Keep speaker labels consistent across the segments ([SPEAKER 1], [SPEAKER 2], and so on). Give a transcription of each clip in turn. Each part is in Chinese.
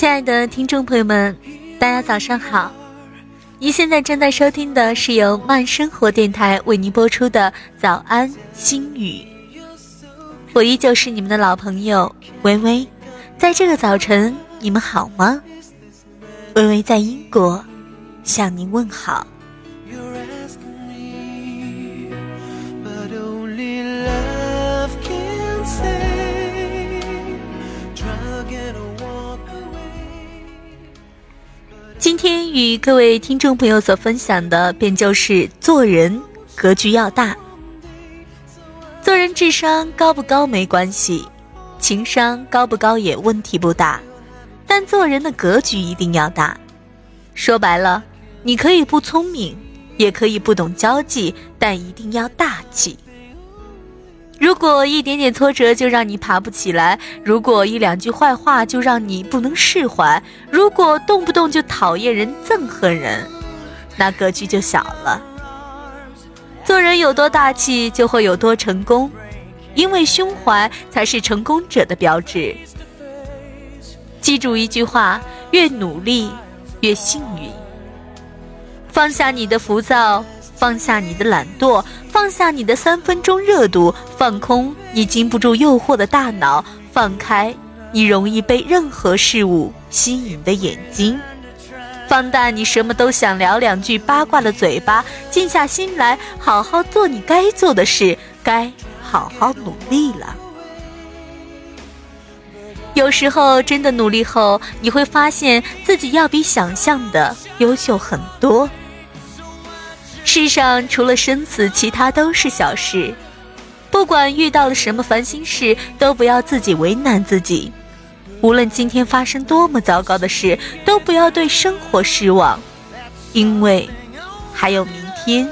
[SPEAKER 1] 亲爱的听众朋友们，大家早上好！您现在正在收听的是由慢生活电台为您播出的《早安心语》，我依旧是你们的老朋友微微。在这个早晨，你们好吗？微微在英国向您问好。今天与各位听众朋友所分享的，便就是做人格局要大。做人智商高不高没关系，情商高不高也问题不大，但做人的格局一定要大。说白了，你可以不聪明，也可以不懂交际，但一定要大气。如果一点点挫折就让你爬不起来，如果一两句坏话就让你不能释怀，如果动不动就讨厌人、憎恨人，那格局就小了。做人有多大气，就会有多成功，因为胸怀才是成功者的标志。记住一句话：越努力，越幸运。放下你的浮躁。放下你的懒惰，放下你的三分钟热度，放空你经不住诱惑的大脑，放开你容易被任何事物吸引的眼睛，放大你什么都想聊两句八卦的嘴巴，静下心来，好好做你该做的事，该好好努力了。有时候真的努力后，你会发现自己要比想象的优秀很多。世上除了生死，其他都是小事。不管遇到了什么烦心事，都不要自己为难自己。无论今天发生多么糟糕的事，都不要对生活失望，因为还有明天。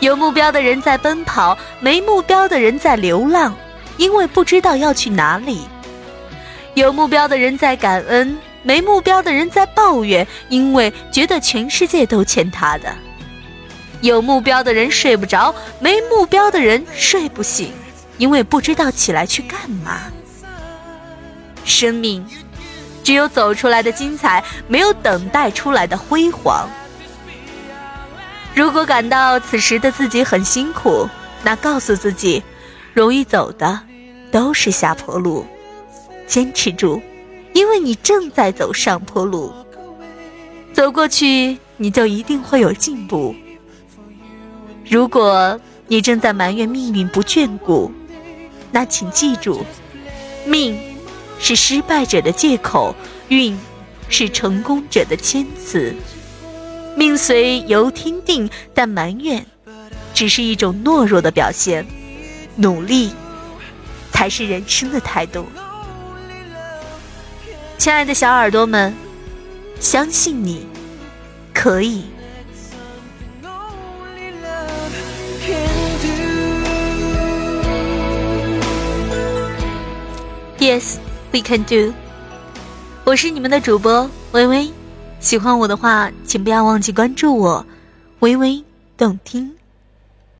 [SPEAKER 1] 有目标的人在奔跑，没目标的人在流浪，因为不知道要去哪里。有目标的人在感恩。没目标的人在抱怨，因为觉得全世界都欠他的；有目标的人睡不着，没目标的人睡不醒，因为不知道起来去干嘛。生命只有走出来的精彩，没有等待出来的辉煌。如果感到此时的自己很辛苦，那告诉自己，容易走的都是下坡路，坚持住。因为你正在走上坡路，走过去你就一定会有进步。如果你正在埋怨命运不眷顾，那请记住，命是失败者的借口，运是成功者的谦词。命随由天定，但埋怨只是一种懦弱的表现，努力才是人生的态度。亲爱的小耳朵们，相信你可以。Yes, we can do。我是你们的主播微微，喜欢我的话，请不要忘记关注我，微微动听。